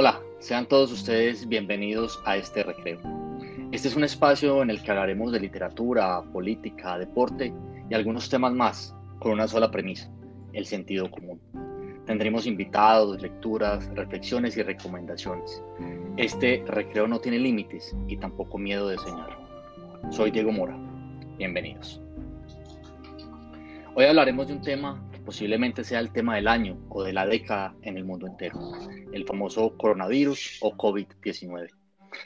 Hola, sean todos ustedes bienvenidos a este recreo. Este es un espacio en el que hablaremos de literatura, política, deporte y algunos temas más, con una sola premisa, el sentido común. Tendremos invitados, lecturas, reflexiones y recomendaciones. Este recreo no tiene límites y tampoco miedo de señalar. Soy Diego Mora. Bienvenidos. Hoy hablaremos de un tema posiblemente sea el tema del año o de la década en el mundo entero, el famoso coronavirus o COVID-19,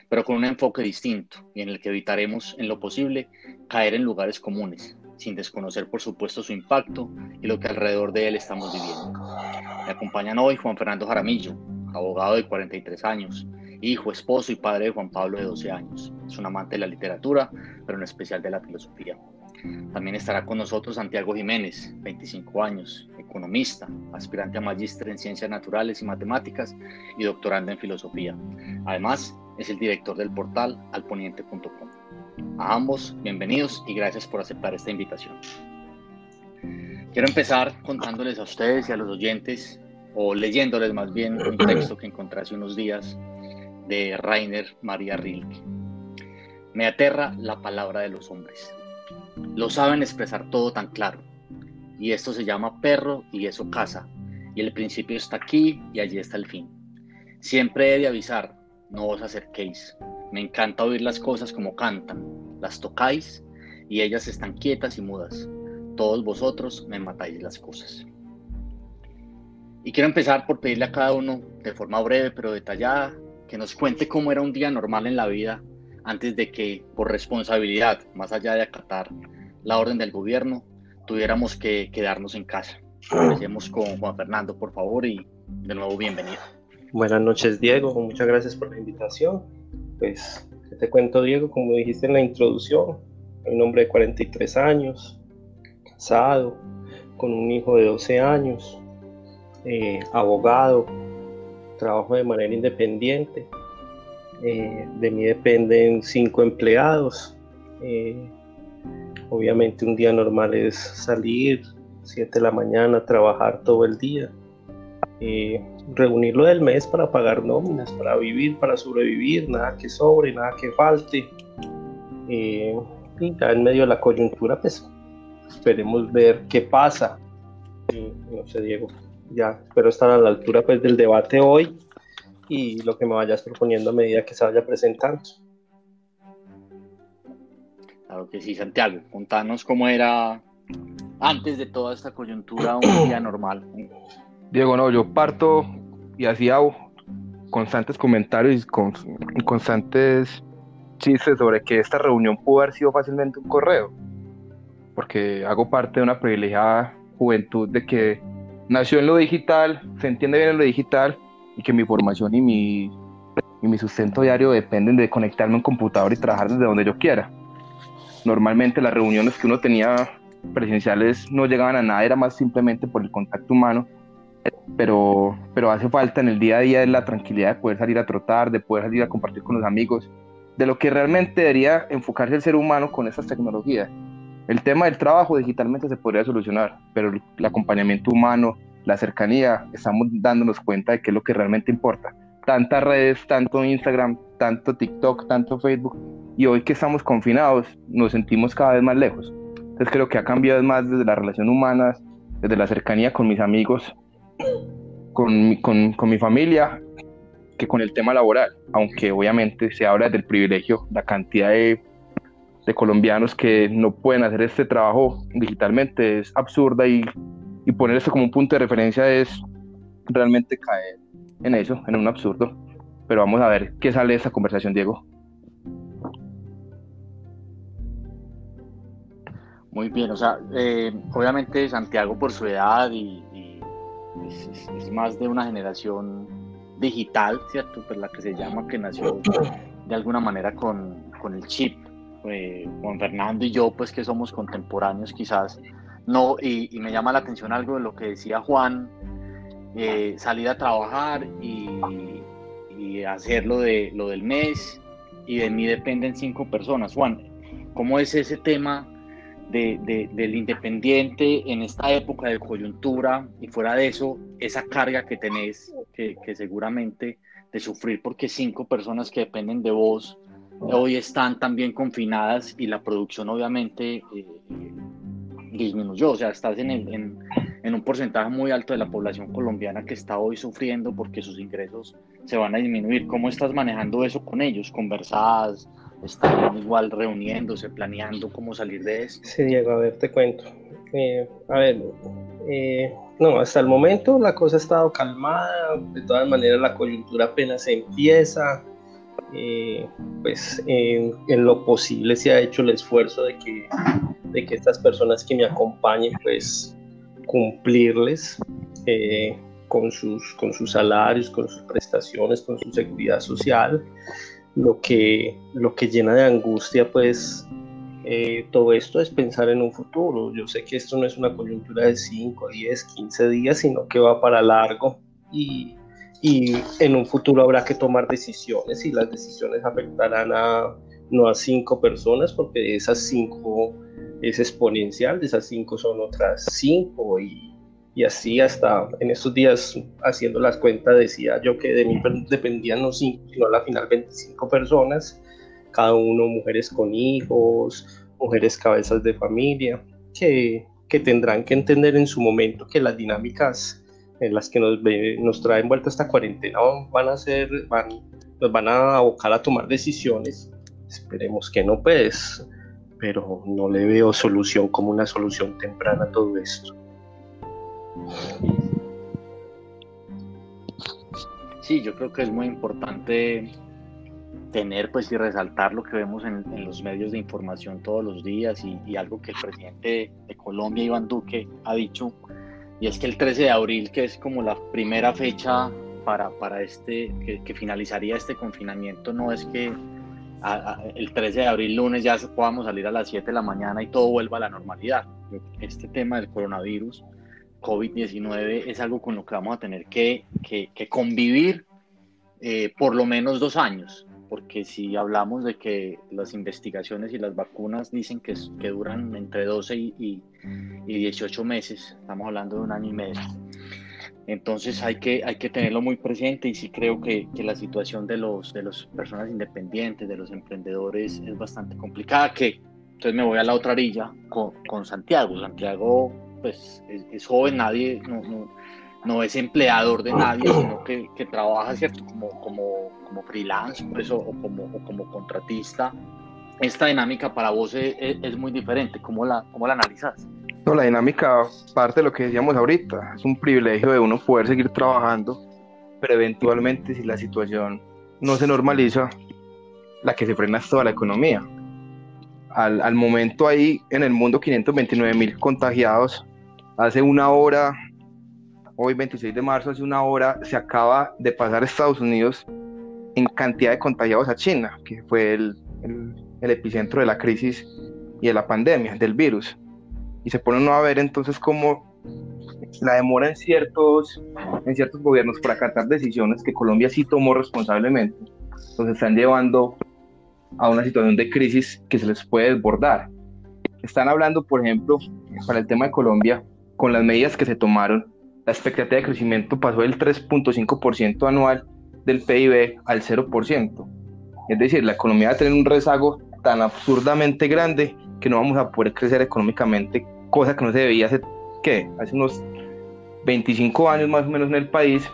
pero con un enfoque distinto y en el que evitaremos en lo posible caer en lugares comunes, sin desconocer por supuesto su impacto y lo que alrededor de él estamos viviendo. Me acompañan hoy Juan Fernando Jaramillo, abogado de 43 años, hijo, esposo y padre de Juan Pablo de 12 años. Es un amante de la literatura, pero en especial de la filosofía. También estará con nosotros Santiago Jiménez, 25 años, economista, aspirante a magíster en ciencias naturales y matemáticas y doctorando en filosofía. Además, es el director del portal alponiente.com. A ambos, bienvenidos y gracias por aceptar esta invitación. Quiero empezar contándoles a ustedes y a los oyentes, o leyéndoles más bien un texto que encontré hace unos días de Rainer María Rilke. Me aterra la palabra de los hombres. Lo saben expresar todo tan claro. Y esto se llama perro y eso casa. Y el principio está aquí y allí está el fin. Siempre he de avisar, no os acerquéis. Me encanta oír las cosas como cantan. Las tocáis y ellas están quietas y mudas. Todos vosotros me matáis las cosas. Y quiero empezar por pedirle a cada uno, de forma breve pero detallada, que nos cuente cómo era un día normal en la vida antes de que, por responsabilidad, más allá de acatar la orden del gobierno, tuviéramos que quedarnos en casa. Empecemos con Juan Fernando, por favor, y de nuevo bienvenido. Buenas noches, Diego. Muchas gracias por la invitación. Pues, te cuento, Diego? Como dijiste en la introducción, un hombre de 43 años, casado, con un hijo de 12 años, eh, abogado, trabajo de manera independiente eh, de mí dependen cinco empleados. Eh, obviamente un día normal es salir, 7 de la mañana, trabajar todo el día. Eh, reunir lo del mes para pagar nóminas, para vivir, para sobrevivir, nada que sobre, nada que falte. y ya en medio de la coyuntura, pues esperemos ver qué pasa. no sé, Diego, ya espero estar a la altura pues, del debate hoy y lo que me vayas proponiendo a medida que se vaya presentando. Claro que sí, Santiago. Contanos cómo era antes de toda esta coyuntura un día normal. Diego, no, yo parto y hacía constantes comentarios y constantes chistes sobre que esta reunión pudo haber sido fácilmente un correo, porque hago parte de una privilegiada juventud de que nació en lo digital, se entiende bien en lo digital y que mi formación y mi, y mi sustento diario dependen de conectarme a un computador y trabajar desde donde yo quiera. Normalmente las reuniones que uno tenía presenciales no llegaban a nada, era más simplemente por el contacto humano, pero, pero hace falta en el día a día la tranquilidad de poder salir a trotar, de poder salir a compartir con los amigos, de lo que realmente debería enfocarse el ser humano con estas tecnologías. El tema del trabajo digitalmente se podría solucionar, pero el acompañamiento humano, la cercanía, estamos dándonos cuenta de qué es lo que realmente importa. Tantas redes, tanto Instagram, tanto TikTok, tanto Facebook, y hoy que estamos confinados nos sentimos cada vez más lejos. Entonces creo que ha cambiado más desde la relación humana, desde la cercanía con mis amigos, con, con, con mi familia, que con el tema laboral, aunque obviamente se habla del privilegio, la cantidad de, de colombianos que no pueden hacer este trabajo digitalmente es absurda y y poner esto como un punto de referencia es realmente caer en eso, en un absurdo. Pero vamos a ver qué sale de esa conversación, Diego. Muy bien, o sea, eh, obviamente Santiago por su edad y, es, más de una generación digital, ¿cierto? Pues la que se llama, que nació de alguna manera con, con el chip. Eh, Juan Fernando y yo, pues que somos contemporáneos quizás, no, y, me llama la atención algo de lo que decía Juan, eh, salir a trabajar y, hacer lo, de, lo del mes y de mí dependen cinco personas. Juan, ¿cómo es ese tema del independiente en esta época de coyuntura y fuera de eso, esa carga que tenés, que, seguramente de sufrir porque cinco personas que dependen de vos hoy están también confinadas y la producción obviamente eh, disminuyó, o sea, estás en, en, en, un porcentaje muy alto de la población colombiana que está hoy sufriendo porque sus ingresos se van a disminuir. ¿Cómo estás manejando eso con ellos? ¿Conversás? están igual reuniéndose, planeando cómo salir de eso. Sí, Diego, a ver, te cuento. Eh, a ver, eh, no, hasta el momento la cosa ha estado calmada, de todas maneras la coyuntura apenas empieza, eh, pues en lo posible se ha hecho el esfuerzo de que, de que estas personas que me acompañen, pues cumplirles con, sus, con sus salarios, con sus prestaciones, con su seguridad social lo que, lo que llena de angustia, pues eh, todo esto es pensar en un futuro. Yo sé que esto no es una coyuntura de 5, 10, 15 días, sino que va para largo y, y en un futuro habrá que tomar decisiones y las decisiones afectarán a no a cinco personas, porque de esas cinco es exponencial, de esas cinco son otras cinco y y así hasta en estos días haciendo las cuentas decía yo que de mí dependían no cinco, sino a la final 25 personas, cada uno mujeres con hijos, mujeres cabezas de familia, que, que tendrán que entender en su momento que las dinámicas en las que nos, nos traen vuelta esta cuarentena van a ser, van, nos van a abocar a tomar decisiones. Esperemos que no, pues, pero no le veo solución como una solución temprana a todo esto. Sí, yo creo que es muy importante tener pues y resaltar lo que vemos en, los medios de información todos los días y, algo que el presidente de Colombia, Iván Duque, ha dicho, y es que el 13 de abril, que es como la primera fecha para, para este, que, finalizaría este confinamiento, no es que el 13 de abril, lunes, ya podamos salir a las 7 de la mañana y todo vuelva a la normalidad. Este tema del coronavirus COVID-19 es algo con lo que vamos a tener que, convivir eh, por lo menos dos años, porque si hablamos de que las investigaciones y las vacunas dicen que, que duran entre 12 y, y, 18 meses, estamos hablando de un año y medio. Entonces hay que, hay que tenerlo muy presente y sí creo que, la situación de los de las personas independientes, de los emprendedores es bastante complicada, que entonces me voy a la otra orilla con, con Santiago. Santiago pues es, joven, nadie, no, no, no, es empleador de nadie, sino que, que trabaja, ¿cierto? Como, como, como freelance, pues, o, como, o como contratista. Esta dinámica para vos es, muy diferente, ¿cómo la, cómo la analizas? No, la dinámica parte de lo que decíamos ahorita, es un privilegio de uno poder seguir trabajando, pero eventualmente si la situación no se normaliza, la que se frena es toda la economía. Al, al momento hay en el mundo 529 mil contagiados, Hace una hora, hoy 26 de marzo, hace una hora, se acaba de pasar Estados Unidos en cantidad de contagiados a China, que fue el, epicentro de la crisis y de la pandemia, del virus. Y se pone a ver entonces cómo la demora en ciertos, en ciertos gobiernos por acatar decisiones que Colombia sí tomó responsablemente, entonces están llevando a una situación de crisis que se les puede desbordar. Están hablando, por ejemplo, para el tema de Colombia, con las medidas que se tomaron, la expectativa de crecimiento pasó del 3.5% anual del PIB al 0%. Es decir, la economía va a tener un rezago tan absurdamente grande que no vamos a poder crecer económicamente, cosa que no se debía hace, ¿qué? Hace unos 25 años más o menos en el país,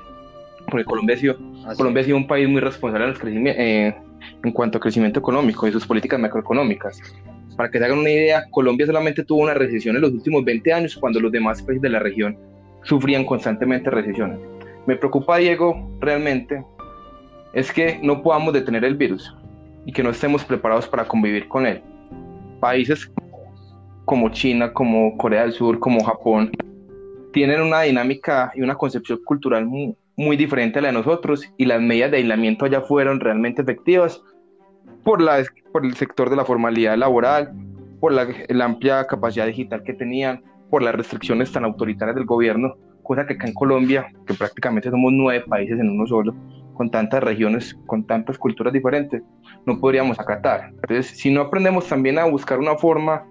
porque Colombia ha sido, Colombia ha sido un país muy responsable en, eh, en cuanto a crecimiento económico y sus políticas macroeconómicas. Para que se hagan una idea, Colombia solamente tuvo una recesión en los últimos 20 años cuando los demás países de la región sufrían constantemente recesiones. Me preocupa, Diego, realmente, es que no podamos detener el virus y que no estemos preparados para convivir con él. Países como China, como Corea del Sur, como Japón, tienen una dinámica y una concepción cultural muy, diferente a la de nosotros y las medidas de aislamiento allá fueron realmente efectivas por, la, por el sector de la formalidad laboral, por la, amplia capacidad digital que tenían, por las restricciones tan autoritarias del gobierno, cosa que acá en Colombia, que prácticamente somos nueve países en uno solo, con tantas regiones, con tantas culturas diferentes, no podríamos acatar. Entonces, si no aprendemos también a buscar una forma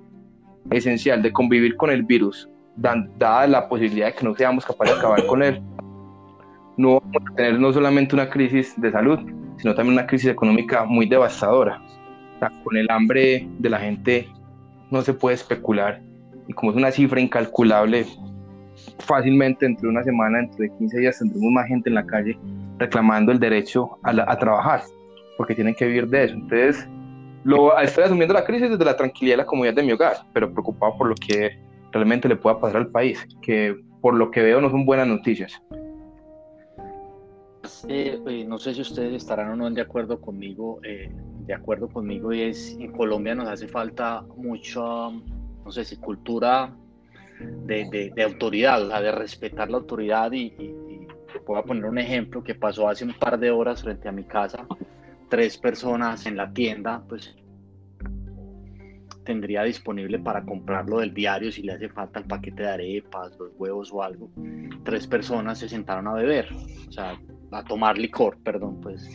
esencial de convivir con el virus, dada la posibilidad de que no seamos capaces de acabar con él, no vamos a tener no solamente una crisis de salud, sino también una crisis económica muy devastadora. con el hambre de la gente no se puede especular y como es una cifra incalculable, fácilmente entre una semana, entre 15 días tendremos más gente en la calle reclamando el derecho a, a trabajar, porque tienen que vivir de eso. Entonces, lo, estoy asumiendo la crisis desde la tranquilidad de la comunidad de mi hogar, pero preocupado por lo que realmente le pueda pasar al país, que por lo que veo no son buenas noticias. Eh, eh, no sé si ustedes estarán o no de acuerdo conmigo, eh, de acuerdo conmigo, y es en Colombia nos hace falta mucha, no sé si cultura de, de, autoridad, o sea, de respetar la autoridad y, y, voy a poner un ejemplo que pasó hace un par de horas frente a mi casa, tres personas en la tienda, pues tendría disponible para comprarlo del diario si le hace falta el paquete de arepas, los huevos o algo. Tres personas se sentaron a beber, o sea, a tomar licor, perdón, pues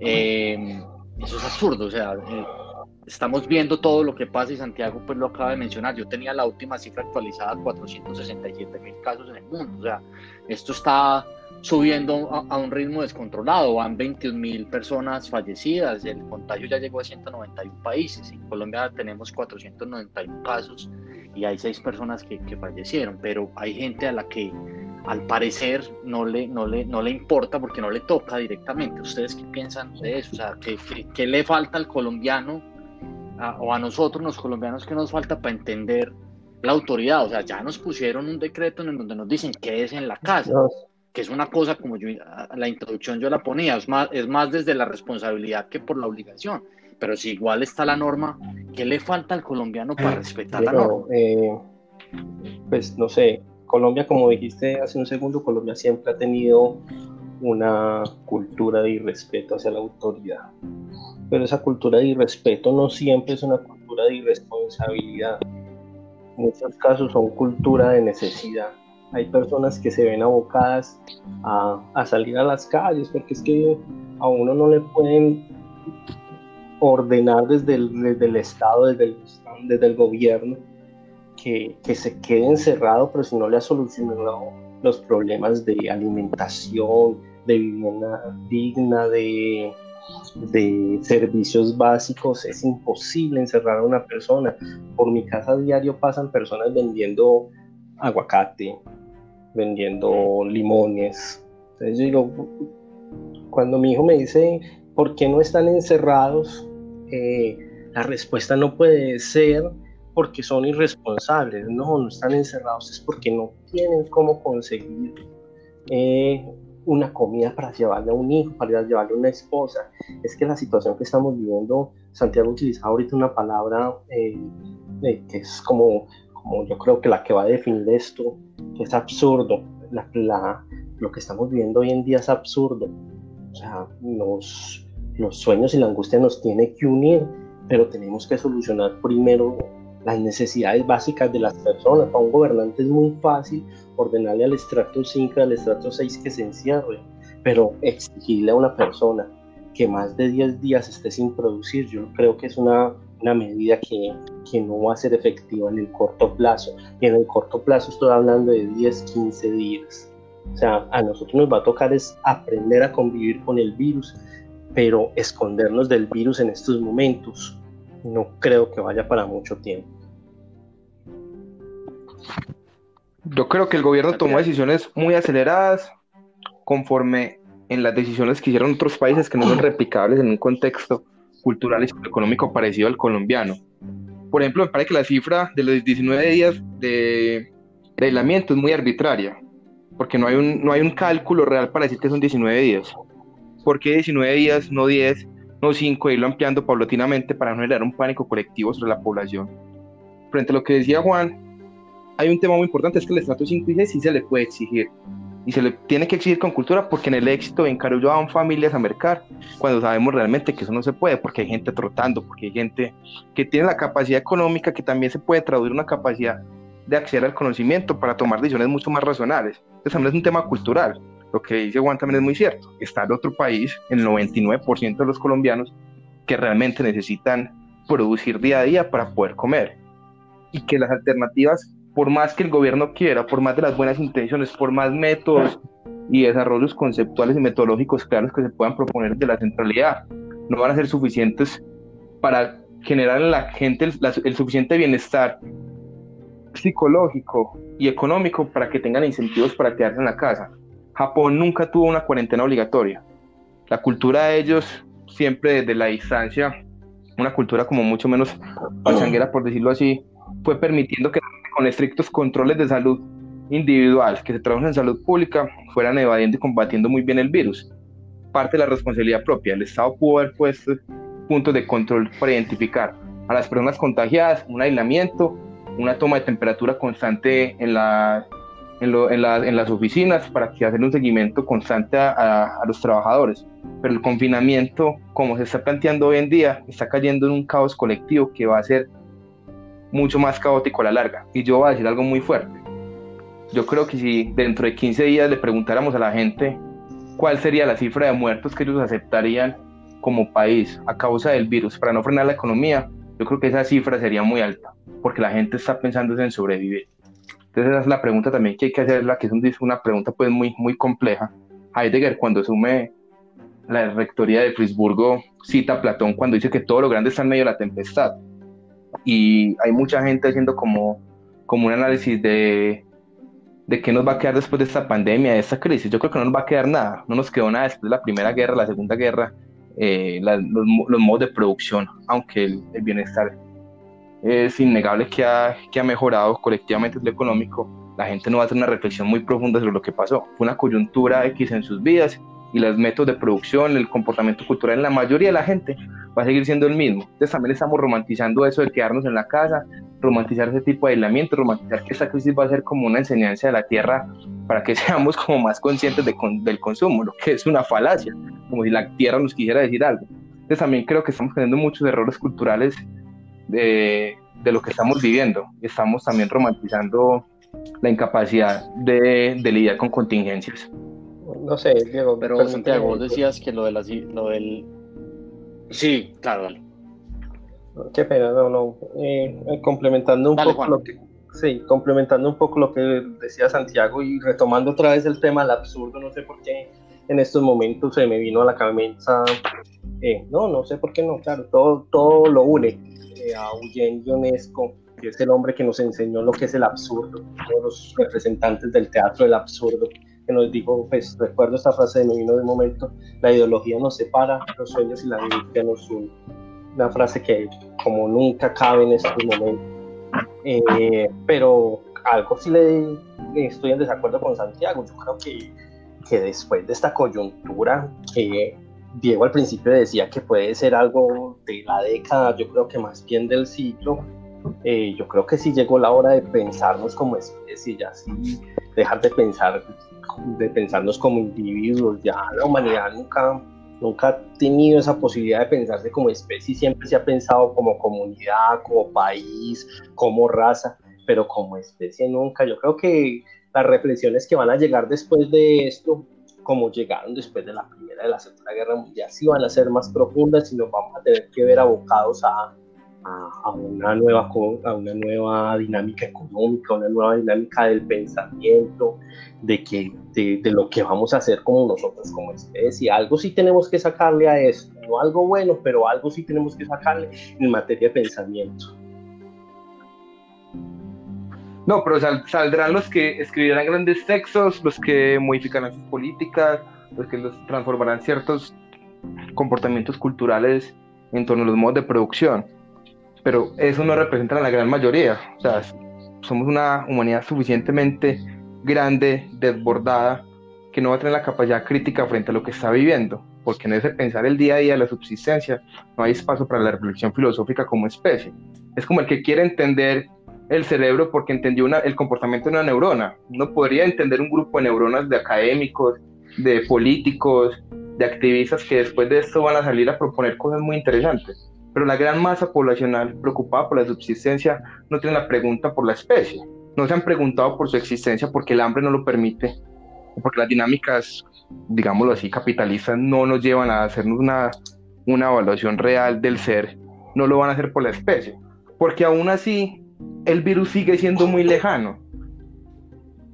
eh, eso es absurdo, o sea, eh, estamos viendo todo lo que pasa y Santiago pues lo acaba de mencionar, yo tenía la última cifra actualizada, 467 mil casos en el mundo, o sea, esto está subiendo a, un ritmo descontrolado, van 21 mil personas fallecidas, el contagio ya llegó a 191 países, en Colombia tenemos 491 casos y hay seis personas que, que fallecieron, pero hay gente a la que al parecer no le, no, le, no le importa porque no le toca directamente. ¿Ustedes qué piensan de eso? O sea, ¿qué, qué, le falta al colombiano o a nosotros los colombianos que nos falta para entender la autoridad? O sea, ya nos pusieron un decreto en donde nos dicen que es en la casa, que es una cosa como yo, la introducción yo la ponía, es más, es más desde la responsabilidad que por la obligación. Pero si igual está la norma, ¿qué le falta al colombiano para respetar la norma? Eh, pues no sé, Colombia, como dijiste hace un segundo, Colombia siempre ha tenido una cultura de irrespeto hacia la autoridad. Pero esa cultura de irrespeto no siempre es una cultura de irresponsabilidad. En muchos casos son cultura de necesidad. Hay personas que se ven abocadas a, a salir a las calles porque es que a uno no le pueden ordenar desde el, desde el Estado, desde el, desde el gobierno, que, se quede encerrado, pero si no le ha solucionado los problemas de alimentación, de vivienda digna, de, de servicios básicos, es imposible encerrar a una persona. Por mi casa diario pasan personas vendiendo aguacate, vendiendo limones. Entonces yo digo, cuando mi hijo me dice, ¿por qué no están encerrados? Eh, la respuesta no puede ser porque son irresponsables, no, no están encerrados, es porque no tienen cómo conseguir eh, una comida para llevarle a un hijo, para llevarle a una esposa. Es que la situación que estamos viviendo, Santiago utiliza ahorita una palabra eh, eh, que es como, como yo creo que la que va a definir esto, que es absurdo. La, lo que estamos viviendo hoy en día es absurdo. O sea, los, los sueños y la angustia nos tiene que unir, pero tenemos que solucionar primero las necesidades básicas de las personas. Para un gobernante es muy fácil ordenarle al estrato 5 al estrato 6 que se encierre, pero exigirle a una persona que más de 10 días esté sin producir, yo creo que es una, una medida que, que, no va a ser efectiva en el corto plazo. Y en el corto plazo estoy hablando de 10, 15 días. O sea, a nosotros nos va a tocar es aprender a convivir con el virus, pero escondernos del virus en estos momentos no creo que vaya para mucho tiempo. Yo creo que el gobierno tomó decisiones muy aceleradas conforme en las decisiones que hicieron otros países que no son replicables en un contexto cultural y económico parecido al colombiano. Por ejemplo, me parece que la cifra de los 19 días de, aislamiento es muy arbitraria, porque no hay, un, no hay un cálculo real para decir que son 19 días. ¿Por qué 19 días, no 10, no 5, irlo ampliando paulatinamente para no generar un pánico colectivo sobre la población? Frente a lo que decía Juan, hay un tema muy importante, es que el estrato 5 y 6 sí se le puede exigir. Y se le tiene que exigir con cultura porque en el éxito en Carullo van familias a mercar, cuando sabemos realmente que eso no se puede, porque hay gente trotando, porque hay gente que tiene la capacidad económica que también se puede traducir una capacidad de acceder al conocimiento para tomar decisiones mucho más razonables. Entonces también es un tema cultural. Lo que dice Juan también es muy cierto. Está en otro país, el 99% de los colombianos, que realmente necesitan producir día a día para poder comer y que las alternativas, por más que el gobierno quiera, por más de las buenas intenciones, por más métodos y desarrollos conceptuales y metodológicos claros que se puedan proponer de la centralidad, no van a ser suficientes para generar en la gente el, suficiente bienestar psicológico y económico para que tengan incentivos para quedarse en la casa. Japón nunca tuvo una cuarentena obligatoria. La cultura de ellos, siempre desde la distancia, una cultura como mucho menos pachanguera, por decirlo así, fue permitiendo que con estrictos controles de salud individual que se trabajan en salud pública fueran evadiendo y combatiendo muy bien el virus. Parte de la responsabilidad propia. El Estado pudo haber puesto puntos de control para identificar a las personas contagiadas, un aislamiento, una toma de temperatura constante en, la, en, las oficinas para que hacer un seguimiento constante a, los trabajadores. Pero el confinamiento, como se está planteando hoy en día, está cayendo en un caos colectivo que va a ser mucho más caótico a la larga. Y yo voy a decir algo muy fuerte. Yo creo que si dentro de 15 días le preguntáramos a la gente cuál sería la cifra de muertos que ellos aceptarían como país a causa del virus para no frenar la economía, yo creo que esa cifra sería muy alta, porque la gente está pensando en sobrevivir. Entonces esa es la pregunta también que hay que hacerla, que es una pregunta pues muy, muy compleja. Heidegger cuando asume la rectoría de Frisburgo cita a Platón cuando dice que todo lo grande está en medio de la tempestad. Y hay mucha gente haciendo como, como un análisis de, de qué nos va a quedar después de esta pandemia, de esta crisis. Yo creo que no nos va a quedar nada. No nos quedó nada después de la Primera Guerra, la Segunda Guerra, eh, los, modos de producción, aunque el, bienestar es innegable que ha, que ha mejorado colectivamente lo económico, la gente no va a hacer una reflexión muy profunda sobre lo que pasó. Fue una coyuntura X en sus vidas y los métodos de producción, el comportamiento cultural en la mayoría de la gente va a seguir siendo el mismo. Entonces también estamos romantizando eso de quedarnos en la casa, romantizar ese tipo de aislamiento, romantizar que esta crisis va a ser como una enseñanza de la tierra para que seamos como más conscientes de del consumo, lo que es una falacia, como si la tierra nos quisiera decir algo. Entonces también creo que estamos teniendo muchos errores culturales de, de lo que estamos viviendo. Estamos también romantizando la incapacidad de, de lidiar con contingencias. No sé, Diego. Pero Santiago, vos decías que lo, de la, lo del... Sí, claro, dale. Qué pena, no, no. Eh, eh, complementando un poco lo que Sí, complementando un poco lo que decía Santiago y retomando otra vez el tema del absurdo, no sé por qué en estos momentos se me vino a la cabeza, eh, no, no sé por qué no, claro, todo, todo lo une eh, a Eugene Ionesco, que es el hombre que nos enseñó lo que es el absurdo, uno de los representantes del teatro del absurdo, que nos dijo, pues recuerdo esta frase de me vino de momento, la ideología nos separa, los sueños y la vida nos unen. Una frase que como nunca cabe en estos momentos eh, pero algo sí le, estoy en desacuerdo con Santiago. Yo creo que, que después de esta coyuntura, que Diego al principio decía que puede ser algo de la década, yo creo que más bien del siglo. Eh, yo creo que sí llegó la hora de pensarnos como especie, ya sí, dejar de pensar, de pensarnos como individuos. Ya la humanidad nunca nunca ha tenido esa posibilidad de pensarse como especie, siempre se ha pensado como comunidad, como país, como raza, pero como especie nunca. Yo creo que las reflexiones que van a llegar después de esto, como llegaron después de la Primera y la Segunda Guerra Mundial, sí van a ser más profundas y nos vamos a tener que ver abocados a, a, una nueva, a una nueva dinámica económica, una nueva dinámica del pensamiento, de, que, de, lo que vamos a hacer como nosotros como especie. Algo sí tenemos que sacarle a eso, no algo bueno, pero algo sí tenemos que sacarle en materia de pensamiento. No, pero saldrán los que escribirán grandes textos, los que modificarán sus políticas, los que los transformarán ciertos comportamientos culturales en torno a los modos de producción pero eso no representa a la gran mayoría. O sea, somos una humanidad suficientemente grande, desbordada, que no va a tener la capacidad crítica frente a lo que está viviendo, porque en ese pensar el día a día, la subsistencia, no hay espacio para la reflexión filosófica como especie. Es como el que quiere entender el cerebro porque entendió el comportamiento de una neurona. No podría entender un grupo de neuronas de académicos, de políticos, de activistas que después de esto van a salir a proponer cosas muy interesantes pero la gran masa poblacional preocupada por la subsistencia no tiene la pregunta por la especie, no se han preguntado por su existencia porque el hambre no lo permite, porque las dinámicas, digámoslo así, capitalistas no nos llevan a hacernos una, una evaluación real del ser, no lo van a hacer por la especie, porque aún así el virus sigue siendo muy lejano.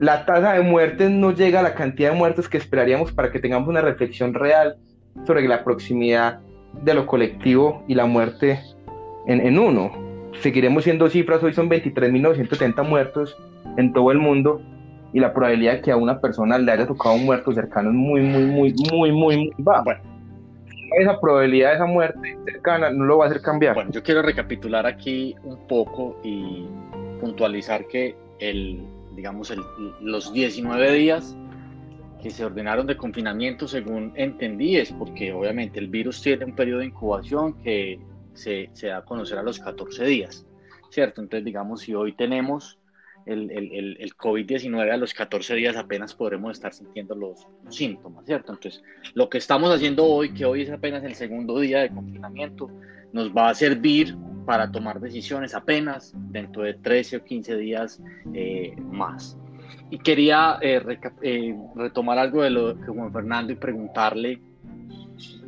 La tasa de muertes no llega a la cantidad de muertos que esperaríamos para que tengamos una reflexión real sobre la proximidad de lo colectivo y la muerte en, uno. Seguiremos siendo cifras, hoy son 23.970 muertos en todo el mundo y la probabilidad de que a una persona le haya tocado un muerto cercano es muy, muy, muy, muy, muy, muy baja. Bueno, esa probabilidad de esa muerte cercana no lo va a hacer cambiar. Bueno, yo quiero recapitular aquí un poco y puntualizar que el, digamos, el, los 19 días que se ordenaron de confinamiento, según entendí, es porque obviamente el virus tiene un periodo de incubación que se, se da a conocer a los 14 días, ¿cierto? Entonces, digamos, si hoy tenemos el, el, el COVID-19 a los 14 días apenas podremos estar sintiendo los, síntomas, ¿cierto? Entonces, lo que estamos haciendo hoy, que hoy es apenas el segundo día de confinamiento, nos va a servir para tomar decisiones apenas dentro de 13 o 15 días eh, más. Y quería eh, eh, retomar algo de lo que Juan Fernando y preguntarle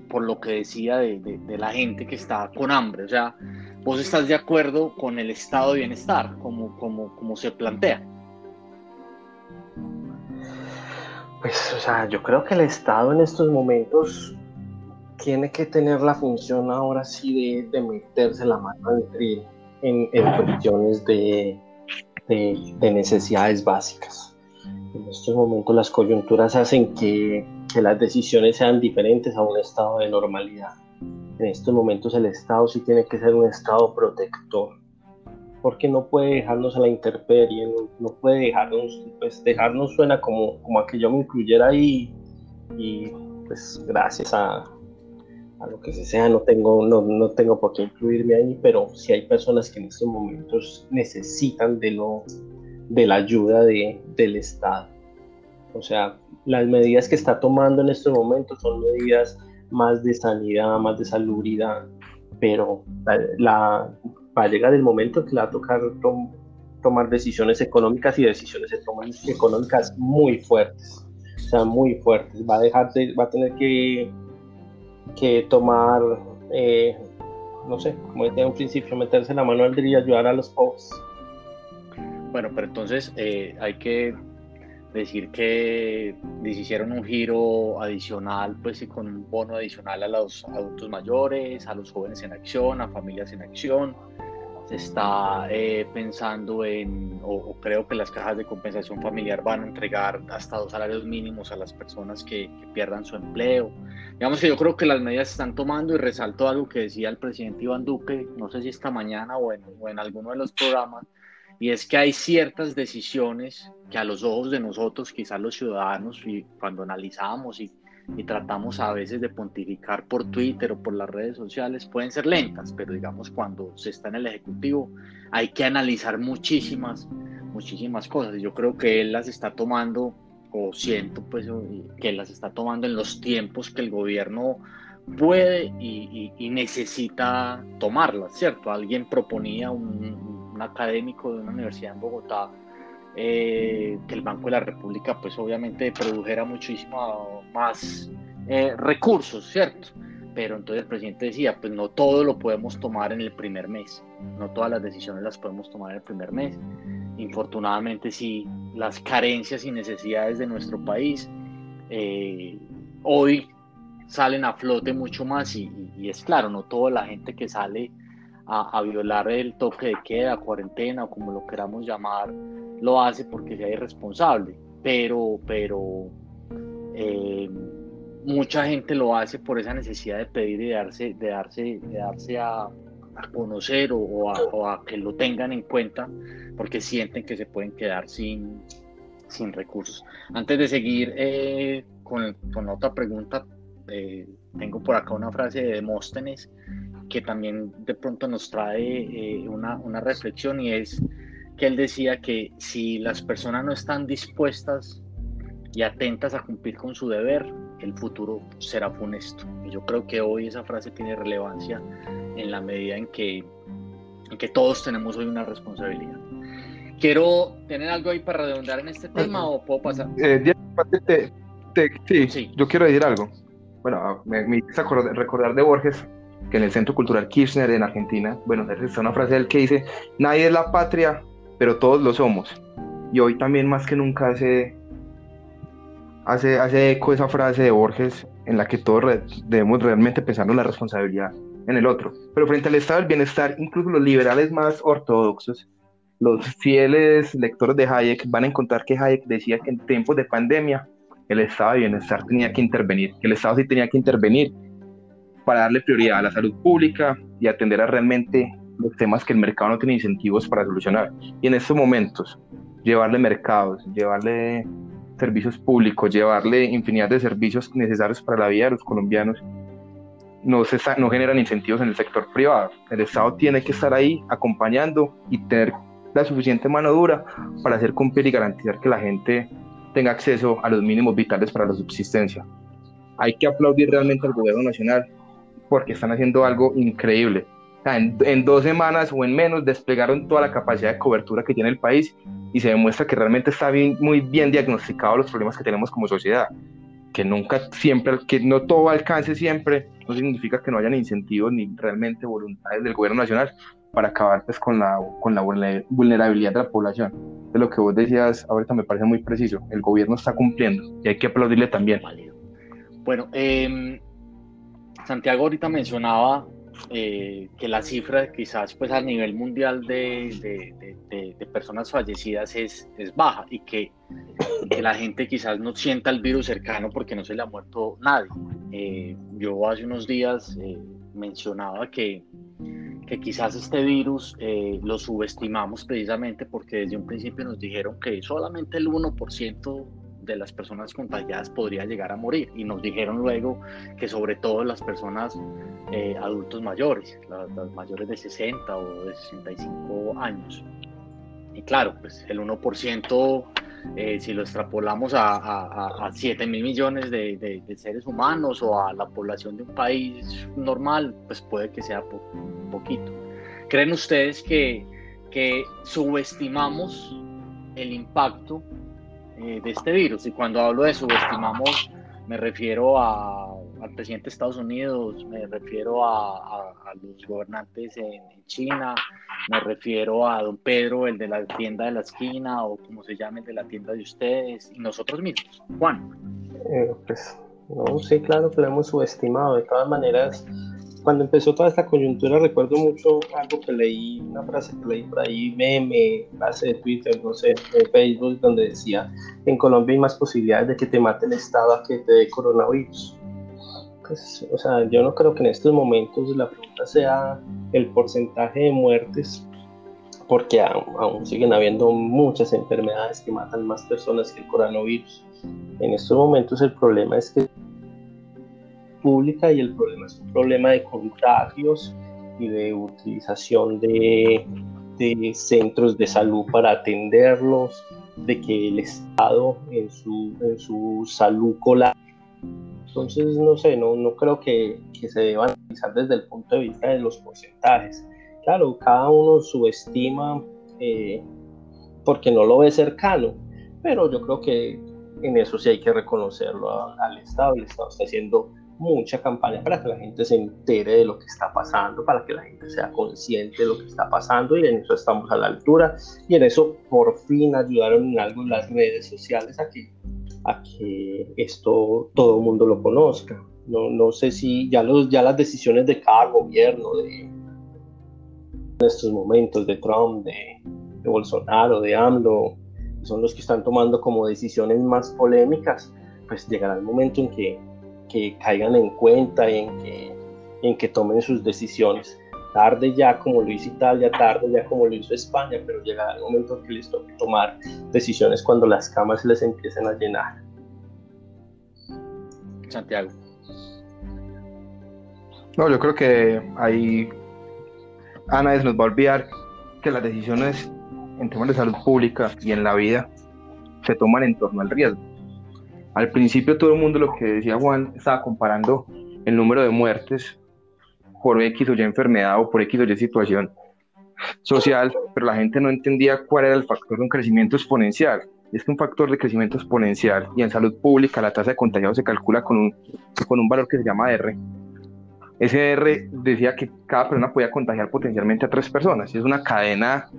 por lo que decía de, la gente que está con hambre, o sea, ¿Vos estás de acuerdo con el estado de bienestar, como, como, como se plantea? Pues, o sea, yo creo que el Estado en estos momentos tiene que tener la función ahora sí de, meterse la mano en, en cuestiones de, de, necesidades básicas. En estos momentos las coyunturas hacen que, que las decisiones sean diferentes a un estado de normalidad en estos momentos el Estado sí tiene que ser un Estado protector, porque no puede dejarnos a la intemperie, no, puede dejarnos, pues dejarnos suena como, como a que yo me incluyera ahí y pues gracias a, a lo que sea, no tengo, no, no, tengo por qué incluirme ahí, pero si hay personas que en estos momentos necesitan de, lo, de la ayuda de, del Estado. O sea, las medidas que está tomando en estos momentos son medidas más de sanidad, más de salubridad, pero la, va a llegar el momento que le va a tocar tomar decisiones económicas y decisiones económicas muy fuertes, o sea, muy fuertes. Va a dejar de, va a tener que, que tomar, eh, no sé, como decía un principio, meterse la mano al día y ayudar a los pobres. Bueno, pero entonces eh, hay que decir que les hicieron un giro adicional, pues con un bono adicional a los adultos mayores, a los jóvenes en acción, a familias en acción. Se está eh, pensando en, o, creo que las cajas de compensación familiar van a entregar hasta dos salarios mínimos a las personas que, pierdan su empleo. Digamos que yo creo que las medidas se están tomando y resalto algo que decía el presidente Iván Duque, no sé si esta mañana o en, o en alguno de los programas, y es que hay ciertas decisiones que a los ojos de nosotros, quizás los ciudadanos, y cuando analizamos y, y, tratamos a veces de pontificar por Twitter o por las redes sociales, pueden ser lentas, pero digamos cuando se está en el Ejecutivo hay que analizar muchísimas, muchísimas cosas. Yo creo que él las está tomando, o siento pues que las está tomando en los tiempos que el gobierno puede y, necesita tomarlas, ¿cierto? Alguien proponía un académico de una universidad en Bogotá, eh, que el Banco de la República pues obviamente produjera muchísimo más eh, recursos, ¿cierto? Pero entonces el presidente decía, pues no todo lo podemos tomar en el primer mes, no todas las decisiones las podemos tomar en el primer mes. Infortunadamente sí, las carencias y necesidades de nuestro país eh, hoy salen a flote mucho más y, y, es claro, no toda la gente que sale a, violar el toque de queda, cuarentena o como lo queramos llamar, lo hace porque sea irresponsable. Pero, pero eh, mucha gente lo hace por esa necesidad de pedir y de darse, de darse, de darse a, conocer o, a, que lo tengan en cuenta porque sienten que se pueden quedar sin, sin recursos. Antes de seguir eh, con, otra pregunta, eh, tengo por acá una frase de Demóstenes que también de pronto nos trae una, una, reflexión y es que él decía que si las personas no están dispuestas y atentas a cumplir con su deber, el futuro será funesto. Y yo creo que hoy esa frase tiene relevancia en la medida en que, en que todos tenemos hoy una responsabilidad. Quiero tener algo ahí para redondar en este tema o puedo pasar. Eh, sí, sí, yo quiero decir algo. Bueno, me, me hice recordar de Borges que en el Centro Cultural Kirchner en Argentina, bueno, está una frase del que dice, nadie es la patria, pero todos lo somos. Y hoy también más que nunca hace, hace, hace eco esa frase de Borges en la que todos debemos realmente pensar en la responsabilidad en el otro. Pero frente al estado del bienestar, incluso los liberales más ortodoxos, los fieles lectores de Hayek van a encontrar que Hayek decía que en tiempos de pandemia el estado de bienestar tenía que intervenir, que el estado sí tenía que intervenir para darle prioridad a la salud pública y atender a realmente los temas que el mercado no tiene incentivos para solucionar. Y en estos momentos, llevarle mercados, llevarle servicios públicos, llevarle infinidad de servicios necesarios para la vida de los colombianos, no, se, no generan incentivos en el sector privado. El Estado tiene que estar ahí acompañando y tener la suficiente mano dura para hacer cumplir y garantizar que la gente tenga acceso a los mínimos vitales para la subsistencia. Hay que aplaudir realmente al gobierno nacional porque están haciendo algo increíble. En, dos semanas o en menos desplegaron toda la capacidad de cobertura que tiene el país y se demuestra que realmente está bien, muy bien diagnosticado los problemas que tenemos como sociedad. Que nunca siempre, que no todo alcance siempre, no significa que no hayan incentivos ni realmente voluntades del gobierno nacional para acabar pues, con, la, con la vulnerabilidad de la población. De lo que vos decías ahorita me parece muy preciso. El gobierno está cumpliendo y hay que aplaudirle también. Bueno, eh, Santiago ahorita mencionaba eh, que la cifra quizás pues a nivel mundial de, personas fallecidas es, es baja y que, la gente quizás no sienta el virus cercano porque no se le ha muerto nadie. Eh, yo hace unos días eh, mencionaba que, que quizás este virus lo subestimamos precisamente porque desde un principio nos dijeron que solamente el 1% de las personas contagiadas podría llegar a morir. Y nos dijeron luego que sobre todo las personas eh, adultos mayores, las, mayores de 60 o de 65 años. Y claro, pues el 1%, eh, si lo extrapolamos a, a, 7 mil millones de, seres humanos o a la población de un país normal, pues puede que sea un poquito. ¿Creen ustedes que, que subestimamos el impacto eh, de este virus. Y cuando hablo de subestimamos, me refiero a, al presidente de Estados Unidos, me refiero a, los gobernantes en, China, me refiero a don Pedro, el de la tienda de la esquina, o como se llame, el de la tienda de ustedes, y nosotros mismos. Juan. Eh, pues, no, sí, claro que lo hemos subestimado. De todas maneras, cuando empezó toda esta coyuntura recuerdo mucho algo que leí, una frase que leí por ahí, meme, frase de Twitter, no sé, de Facebook, donde decía, en Colombia hay más posibilidades de que te mate el Estado a que te dé coronavirus. Pues, o sea, yo no creo que en estos momentos la pregunta sea el porcentaje de muertes, porque aún siguen habiendo muchas enfermedades que matan más personas que el coronavirus. En estos momentos el problema es que pública y el problema es un problema de contagios y de utilización de, de centros de salud para atenderlos, de que el Estado en su, en su salud cola. Entonces, no sé, no, no creo que, que se deba analizar desde el punto de vista de los porcentajes. Claro, cada uno subestima eh, porque no lo ve cercano, pero yo creo que en eso sí hay que reconocerlo al Estado. El Estado está haciendo mucha campaña para que la gente se entere de lo que está pasando, para que la gente sea consciente de lo que está pasando y en eso estamos a la altura y en eso por fin ayudaron en algo las redes sociales a que, a que esto todo el mundo lo conozca. No, no sé si ya, los, ya las decisiones de cada gobierno, de estos momentos, de Trump, de, de Bolsonaro, de AMLO, son los que están tomando como decisiones más polémicas, pues llegará el momento en que que caigan en cuenta y en que, en que tomen sus decisiones. Tarde ya como lo hizo Italia, tarde ya como lo hizo España, pero llegará el momento que les toque tomar decisiones cuando las camas les empiecen a llenar. Santiago. No, yo creo que ahí Ana nos va a olvidar que las decisiones en temas de salud pública y en la vida se toman en torno al riesgo. Al principio todo el mundo, lo que decía Juan, estaba comparando el número de muertes por X o Y enfermedad o por X o Y situación social, pero la gente no entendía cuál era el factor de un crecimiento exponencial. Es que un factor de crecimiento exponencial y en salud pública la tasa de contagiados se calcula con un, con un valor que se llama R. SR decía que cada persona podía contagiar potencialmente a tres personas. Es una cadena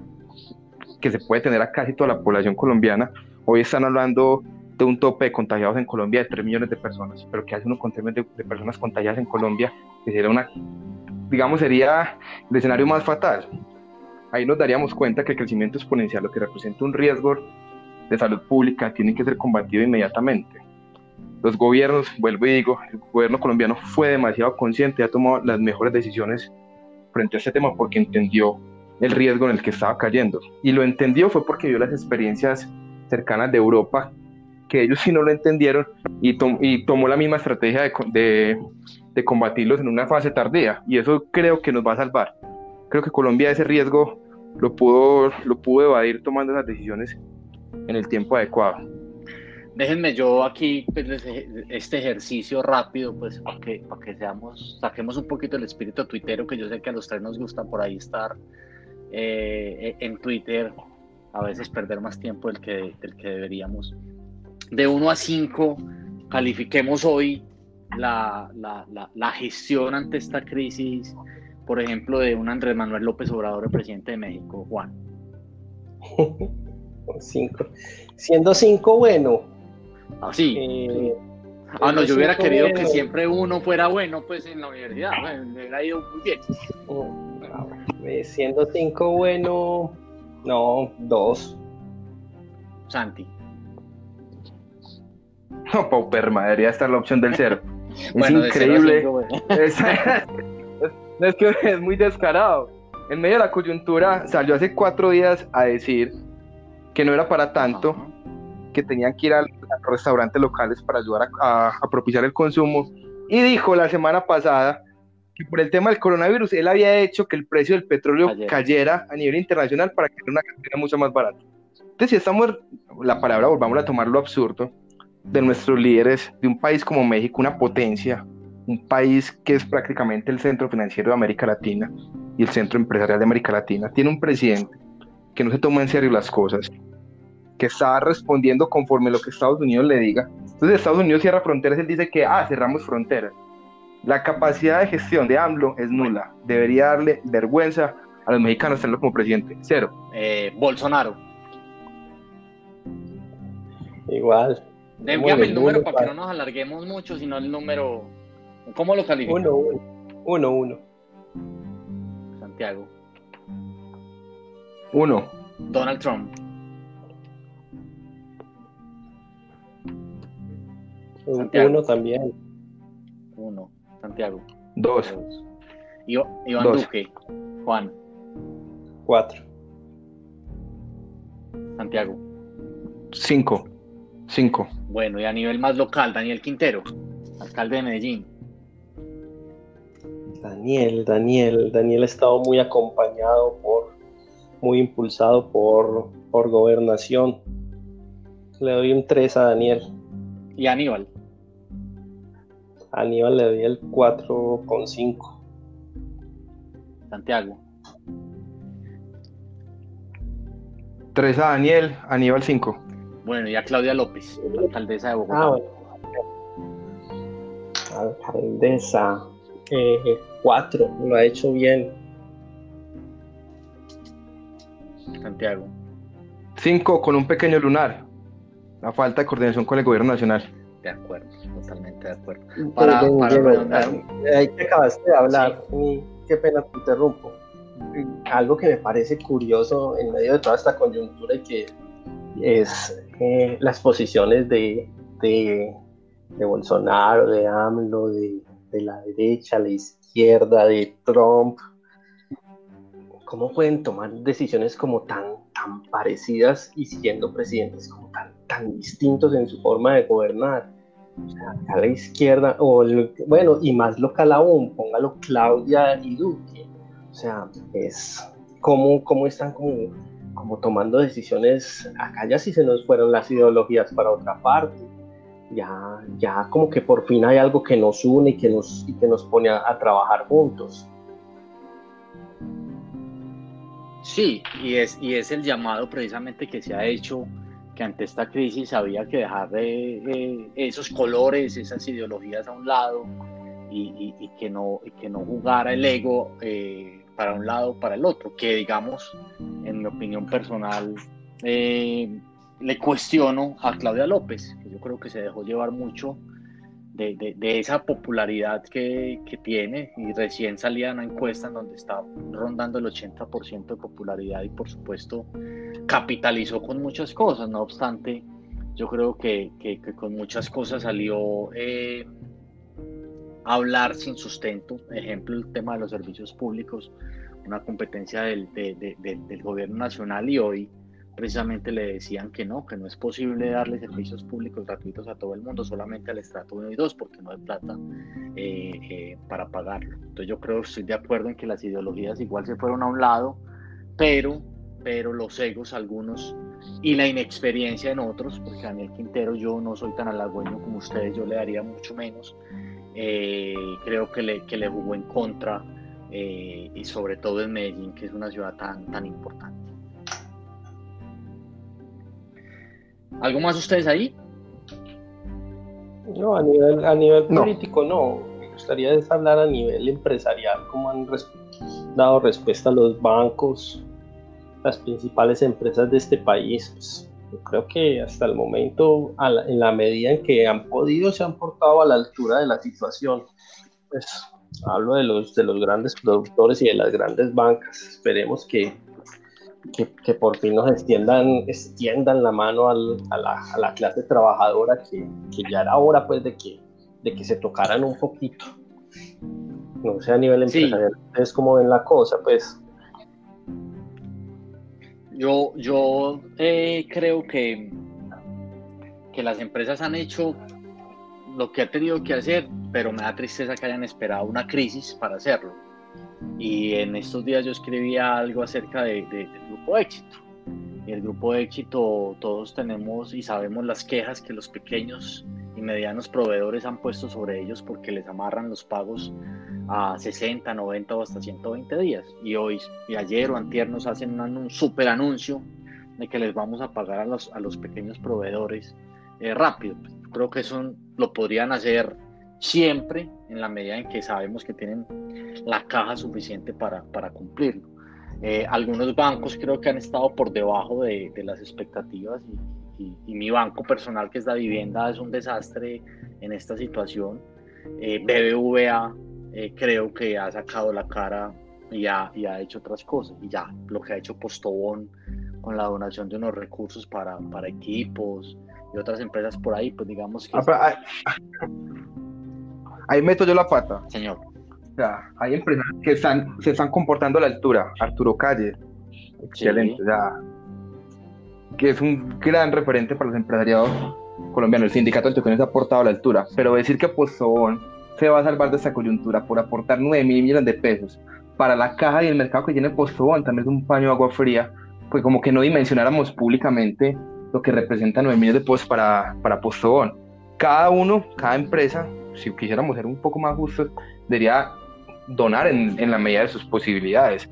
que se puede tener a casi toda la población colombiana. Hoy están hablando de un tope de contagiados en Colombia de 3 millones de personas, pero ¿qué hace uno con 3 millones de, personas contagiadas en Colombia? Que sería una, digamos, sería el escenario más fatal. Ahí nos daríamos cuenta que el crecimiento exponencial, lo que representa un riesgo de salud pública, tiene que ser combatido inmediatamente. Los gobiernos, vuelvo y digo, el gobierno colombiano fue demasiado consciente ha tomado las mejores decisiones frente a este tema porque entendió el riesgo en el que estaba cayendo. Y lo entendió fue porque vio las experiencias cercanas de Europa que ellos sí no lo entendieron y, y tomó la misma estrategia de, de, combatirlos en una fase tardía. Y eso creo que nos va a salvar. Creo que Colombia ese riesgo lo pudo, lo pudo evadir tomando las decisiones en el tiempo adecuado. Déjenme yo aquí pues, este ejercicio rápido, pues para que, para que seamos, saquemos un poquito el espíritu tuitero, que yo sé que a los tres nos gusta por ahí estar eh, en Twitter, a veces perder más tiempo del que, del que deberíamos de 1 a 5 califiquemos hoy la, gestión ante esta crisis, por ejemplo, de un Andrés Manuel López Obrador, el presidente de México, Juan. 5. Siendo 5 bueno. Ah, sí. Eh, ah, no, yo hubiera querido que siempre uno fuera bueno, pues en la universidad, me hubiera ido muy bien. Mm, siendo 5 bueno, no, 2. Santi. No, Pauperma, debería estar la opción del cero. es increíble. es, que es muy descarado. En medio de la coyuntura salió hace cuatro días a decir que no era para tanto, que tenían que ir a, los restaurantes locales para ayudar a, propiciar el consumo. Y dijo la semana pasada que por el tema del coronavirus él había hecho que el precio del petróleo cayera a nivel internacional para que era una cantidad mucho más barata. Entonces, si estamos, la palabra, volvamos a tomar lo absurdo, de nuestros líderes de un país como México, una potencia, un país que es prácticamente el centro financiero de América Latina y el centro empresarial de América Latina, tiene un presidente que no se toma en serio las cosas, que está respondiendo conforme lo que Estados Unidos le diga. Entonces Estados Unidos cierra fronteras, él dice que, ah, cerramos fronteras. La capacidad de gestión de AMLO es nula. Debería darle vergüenza a los mexicanos tenerlo como presidente. Cero. Eh, Bolsonaro. Igual, Envíame el número para que no nos alarguemos mucho, sino el número. ¿Cómo lo calificas? Uno, uno. Uno, uno. Santiago. Uno. Donald Trump. Uno también. Uno. Santiago. Dos. Iván Duque. Juan. Cuatro. Santiago. Cinco. Cinco. Bueno, y a nivel más local, Daniel Quintero, alcalde de Medellín. Daniel, Daniel, Daniel ha estado muy acompañado por, muy impulsado por, por gobernación. Le doy un 3 a Daniel. ¿Y Aníbal? Aníbal le doy el 4,5. Santiago. 3 a Daniel, Aníbal 5. Bueno, y a Claudia López, alcaldesa de Bogotá. Ah, bueno. Alcaldesa, eh, cuatro, lo ha hecho bien. Santiago. Cinco, con un pequeño lunar. La falta de coordinación con el gobierno nacional. De acuerdo, totalmente de acuerdo. Para, para Ahí te acabaste de hablar. Qué pena te interrumpo. Algo que me parece curioso en medio de toda esta coyuntura y que es las posiciones de, de, Bolsonaro, de AMLO, de, la derecha, la izquierda, de Trump. ¿Cómo pueden tomar decisiones como tan, tan parecidas y siendo presidentes como tan, tan distintos en su forma de gobernar? a la izquierda, o bueno, y más local aún, póngalo Claudia y Duque. O sea, es como están como como tomando decisiones, acá ya sí se nos fueron las ideologías para otra parte, ya, ya como que por fin hay algo que nos une y que nos, y que nos pone a, trabajar juntos. Sí, y es, y es el llamado precisamente que se ha hecho que ante esta crisis había que dejar de, esos colores, esas ideologías a un lado y, que, no, que no jugara el ego eh, para un lado para el otro, que digamos, en mi opinión personal, eh, le cuestiono a Claudia López, que yo creo que se dejó llevar mucho de, esa popularidad que, tiene y recién salía una encuesta en donde está rondando el 80% de popularidad y por supuesto capitalizó con muchas cosas, no obstante, yo creo que, con muchas cosas salió eh, hablar sin sustento, ejemplo el tema de los servicios públicos, una competencia del, del gobierno nacional y hoy precisamente le decían que no, que no es posible darle servicios públicos gratuitos a todo el mundo, solamente al estrato 1 y 2, porque no hay plata eh, eh, para pagarlo. Entonces yo creo, estoy de acuerdo en que las ideologías igual se fueron a un lado, pero, pero los egos algunos y la inexperiencia en otros, porque Daniel Quintero yo no soy tan halagüeño como ustedes, yo le daría mucho menos, eh, creo que le, que le jugó en contra, y sobre todo en Medellín, que es una ciudad tan, tan importante. ¿Algo más ustedes ahí? No, a nivel, a nivel político no. Me gustaría hablar a nivel empresarial, cómo han dado respuesta a los bancos, las principales empresas de este país. Pues, yo creo que hasta el momento, en la medida en que han podido, se han portado a la altura de la situación. Pues hablo de los, de los grandes productores y de las grandes bancas. Esperemos que que, por fin nos extiendan, extiendan la mano a, la, clase trabajadora, que, ya era hora pues de que, de que se tocaran un poquito. No sé a nivel empresarial, es como ven la cosa, pues. Yo, yo eh, creo que, que las empresas han hecho lo que ha tenido que hacer, pero me da tristeza que hayan esperado una crisis para hacerlo y en estos días yo escribía algo acerca de, del grupo éxito. Y el grupo éxito todos tenemos y sabemos las quejas que los pequeños y medianos proveedores han puesto sobre ellos porque les amarran los pagos a 60, 90 o hasta 120 días. Y hoy y ayer o antier nos hacen un super anuncio de que les vamos a pagar a los, a los pequeños proveedores eh, rápido. Creo que eso lo podrían hacer siempre en la medida en que sabemos que tienen la caja suficiente para, para cumplirlo. Eh, algunos bancos creo que han estado por debajo de, de las expectativas y, y, mi banco personal, que es la vivienda, es un desastre en esta situación. Eh, BBVA eh, creo que ha sacado la cara y ha, y ha, hecho otras cosas. Y ya lo que ha hecho Postobón con la donación de unos recursos para, para equipos y otras empresas por ahí, pues digamos que... Ah, ahí meto yo la pata. Señor. O sea, hay empresas que están, se están comportando a la altura. Arturo Calle, excelente. O sea, que es un gran referente para los empresariados colombianos. El sindicato Tocones se ha portado a la altura. Pero decir que Postobón se va a salvar de esta coyuntura por aportar 9 mil millones de pesos para la caja y el mercado que tiene Postobón también es un paño de agua fría, pues como que no dimensionáramos públicamente lo que representa 9 millones de pesos para, para Postobón. Cada uno, cada empresa si quisiéramos ser un poco más justos, debería donar en, en la medida de sus posibilidades.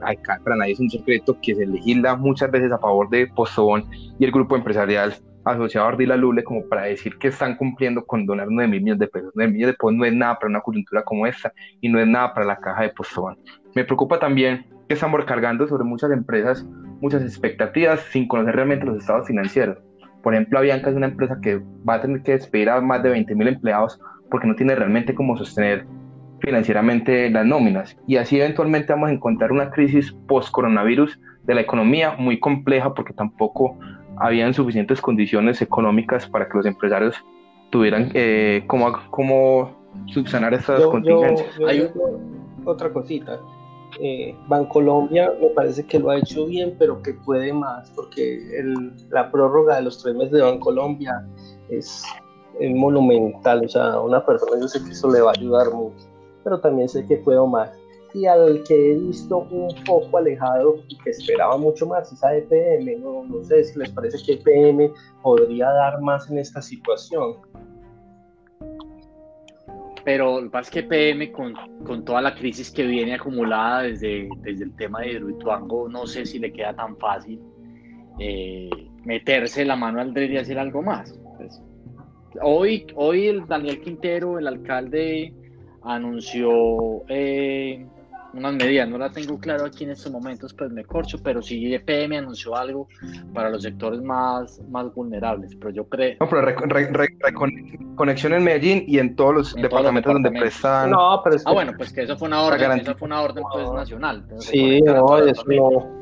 Para nadie es un secreto que se legisla muchas veces a favor de Postobón y el grupo empresarial asociado a Ardila Lule como para decir que están cumpliendo con donar 9 mil millones de pesos. 9 millones de pesos no es nada para una coyuntura como esta y no es nada para la caja de Postobón. Me preocupa también que estamos cargando sobre muchas empresas muchas expectativas sin conocer realmente los estados financieros. Por ejemplo, Avianca es una empresa que va a tener que despedir a más de 20 mil empleados porque no tiene realmente cómo sostener financieramente las nóminas. Y así eventualmente vamos a encontrar una crisis post-coronavirus de la economía muy compleja porque tampoco habían suficientes condiciones económicas para que los empresarios tuvieran eh, cómo, subsanar estas contingencias. Hay otra cosita. Eh, Bancolombia me parece que lo ha hecho bien, pero que puede más, porque la prórroga de los tres meses de Bancolombia es, es monumental. O sea, una persona yo sé que eso le va a ayudar mucho, pero también sé que puedo más. Y al que he visto un poco alejado y que esperaba mucho más es a EPM. No, no sé si les parece que EPM podría dar más en esta situación pero lo que pasa es que PM, con, con, toda la crisis que viene acumulada desde, desde el tema de Hidroituango, no sé si le queda tan fácil eh, meterse la mano al dedo y hacer algo más. Pues, hoy, hoy el Daniel Quintero, el alcalde anunció eh, unas medidas, no la tengo claro aquí en estos momentos, pues me corcho, pero sí EPM anunció algo para los sectores más, más vulnerables, pero yo creo... No, pero conexión en Medellín y en todos los departamentos donde prestan... No, pero Ah, bueno, pues que eso fue una orden, eso fue una orden pues, nacional. Sí, no, eso no...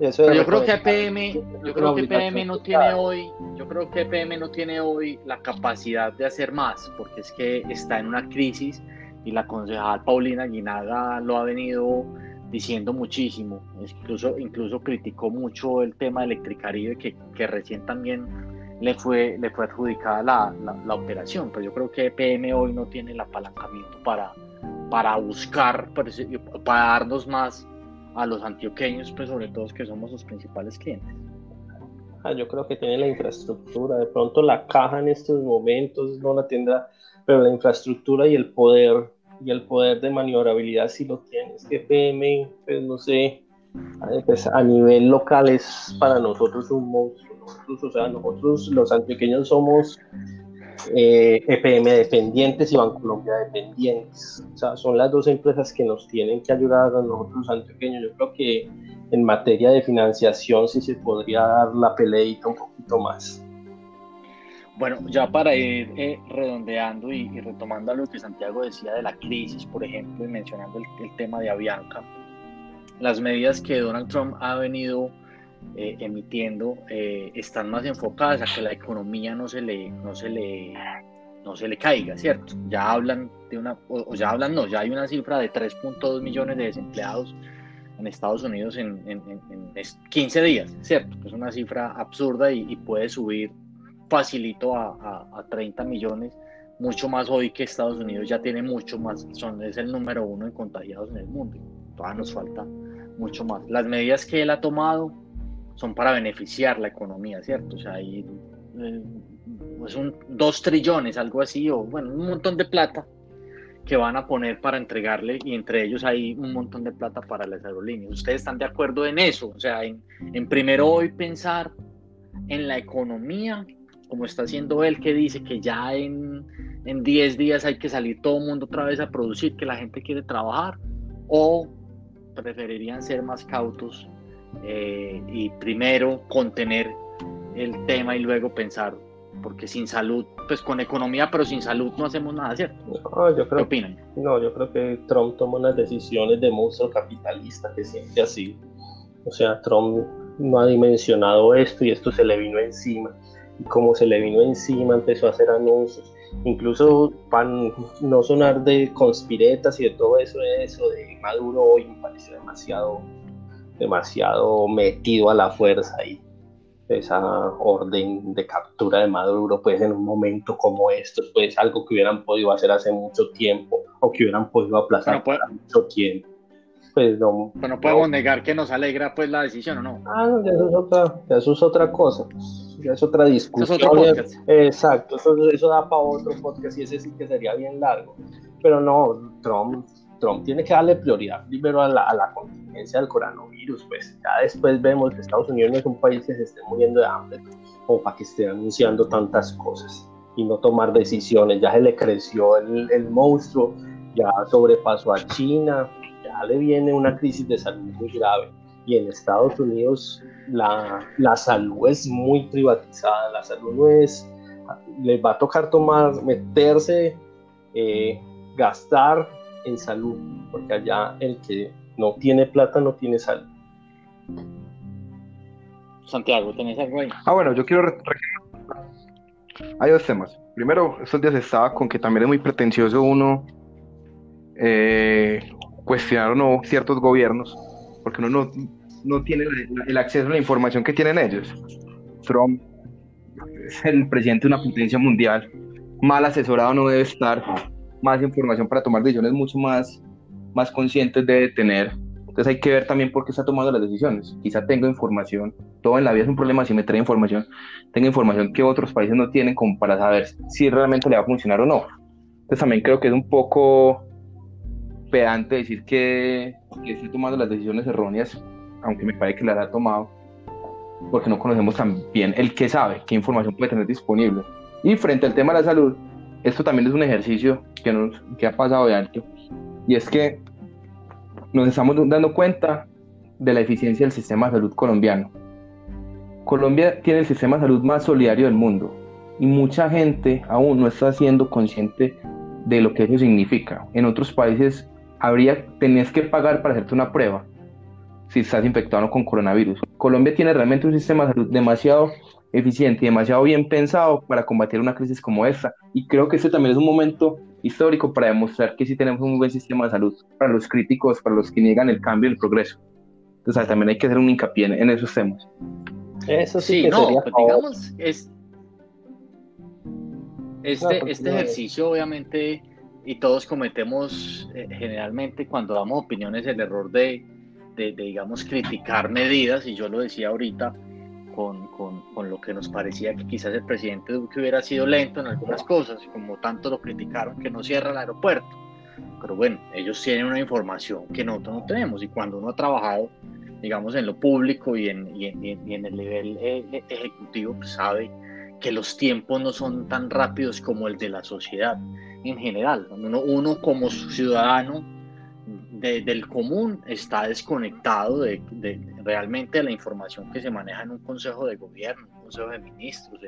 Pero yo creo que EPM, yo creo que EPM no tiene hoy, yo creo que EPM no tiene hoy la capacidad de hacer más, porque es que está en una crisis y la concejal Paulina Guinaga lo ha venido diciendo muchísimo, incluso, incluso criticó mucho el tema de Electricaribe que, que recién también le fue, le fue adjudicada la, la, operación, pero yo creo que EPM hoy no tiene el apalancamiento para, para buscar, para darnos más a los antioqueños, pues sobre todo que somos sus principales clientes. Ah, yo creo que tiene la infraestructura, de pronto la caja en estos momentos no la tendrá, pero la infraestructura y el poder y el poder de maniobrabilidad si lo tienes. que PM, pues no sé, pues, a nivel local es para nosotros un monstruo. Nosotros, o sea, nosotros los antioqueños somos EPM eh, dependientes y Bancolombia dependientes. O sea, son las dos empresas que nos tienen que ayudar a nosotros antioqueños. Yo creo que en materia de financiación sí se podría dar la peleita un poquito más. Bueno, ya para ir eh, redondeando y, retomando lo que Santiago decía de la crisis, por ejemplo, y mencionando el, tema de Avianca, las medidas que Donald Trump ha venido eh, emitiendo eh, están más enfocadas a que la economía no se le no se le no se le caiga, ¿cierto? Ya hablan de una o, ya hablan no, ya hay una cifra de 3.2 millones de desempleados en Estados Unidos en, 15 días, ¿cierto? Es una cifra absurda y, puede subir facilito a, a, 30 millones, mucho más hoy que Estados Unidos ya tiene mucho más, son, es el número uno en contagiados en el mundo. Todavía nos falta mucho más. Las medidas que él ha tomado son para beneficiar la economía, ¿cierto? O sea, hay eh, pues un, dos trillones, algo así, o bueno, un montón de plata que van a poner para entregarle y entre ellos hay un montón de plata para las aerolíneas. ¿Ustedes están de acuerdo en eso? O sea, en, en primero hoy pensar en la economía, como está haciendo él, que dice que ya en, en 10 días hay que salir todo el mundo otra vez a producir, que la gente quiere trabajar, o preferirían ser más cautos eh, y primero contener el tema y luego pensar, porque sin salud, pues con economía, pero sin salud no hacemos nada, ¿cierto? No, yo creo, ¿Qué opinan? No, yo creo que Trump toma unas decisiones de monstruo capitalista que siente así. O sea, Trump no ha dimensionado esto y esto se le vino encima. Y como se le vino encima, empezó a hacer anuncios. Incluso para no sonar de conspiretas y de todo eso, eso de Maduro hoy me parece demasiado demasiado metido a la fuerza y esa orden de captura de Maduro, pues en un momento como esto, pues algo que hubieran podido hacer hace mucho tiempo o que hubieran podido aplazar por mucho tiempo. Pues no, Pero no podemos negar que nos alegra pues la decisión, ¿o no? Ah, eso es otra, eso es otra cosa, ya es otra discusión. Exacto, eso, eso da para otro podcast y ese sí que sería bien largo. Pero no, Trump Trump tiene que darle prioridad primero a la, a la contingencia del coronavirus, pues ya después vemos que Estados Unidos no es un país que se esté muriendo de hambre como para que esté anunciando tantas cosas y no tomar decisiones. Ya se le creció el, el monstruo, ya sobrepasó a China, ya le viene una crisis de salud muy grave. Y en Estados Unidos la, la salud es muy privatizada, la salud no es, les va a tocar tomar, meterse, eh, gastar en salud, porque allá el que no tiene plata no tiene salud. Santiago, ¿tenés algo ahí? Ah, bueno, yo quiero... Hay dos temas. Primero, estos días estaba con que también es muy pretencioso uno eh, cuestionar o no ciertos gobiernos, porque uno no, no tiene el acceso a la información que tienen ellos. Trump es el presidente de una potencia mundial, mal asesorado no debe estar, más información para tomar decisiones mucho más, más conscientes de tener. Entonces hay que ver también por qué está tomando las decisiones. Quizá tengo información, todo en la vida es un problema si me trae información, tengo información que otros países no tienen como para saber si realmente le va a funcionar o no. Entonces también creo que es un poco pedante decir que, que tomando las decisiones erróneas, aunque me parece que las ha tomado, porque no conocemos tan bien el que sabe, qué información puede tener disponible. Y frente al tema de la salud, esto también es un ejercicio que, nos, que ha pasado de alto, y es que nos estamos dando cuenta de la eficiencia del sistema de salud colombiano. Colombia tiene el sistema de salud más solidario del mundo y mucha gente aún no está siendo consciente de lo que eso significa. En otros países habría, tenías que pagar para hacerte una prueba si estás infectado con coronavirus. Colombia tiene realmente un sistema de salud demasiado eficiente y demasiado bien pensado para combatir una crisis como esta. Y creo que este también es un momento histórico para demostrar que sí tenemos un buen sistema de salud para los críticos, para los que niegan el cambio y el progreso. Entonces también hay que hacer un hincapié en, esos temas. Eso sí, no, pues, digamos, es, este, este ejercicio obviamente, y todos cometemos eh, generalmente cuando damos opiniones el error de, de, digamos, criticar medidas, y yo lo decía ahorita, con, con, con, lo que nos parecía que quizás el presidente Duque hubiera sido lento en algunas cosas, como tanto lo criticaron que no cierra el aeropuerto. Pero bueno, ellos tienen una información que nosotros no tenemos y cuando uno ha trabajado, digamos, en lo público y en, y en, y en el nivel eh, eh, ejecutivo, pues sabe que los tiempos no son tan rápidos como el de la sociedad en general. Uno, uno como ciudadano del común está desconectado de, realmente de la información que se maneja en un consejo de gobierno, un consejo de ministros,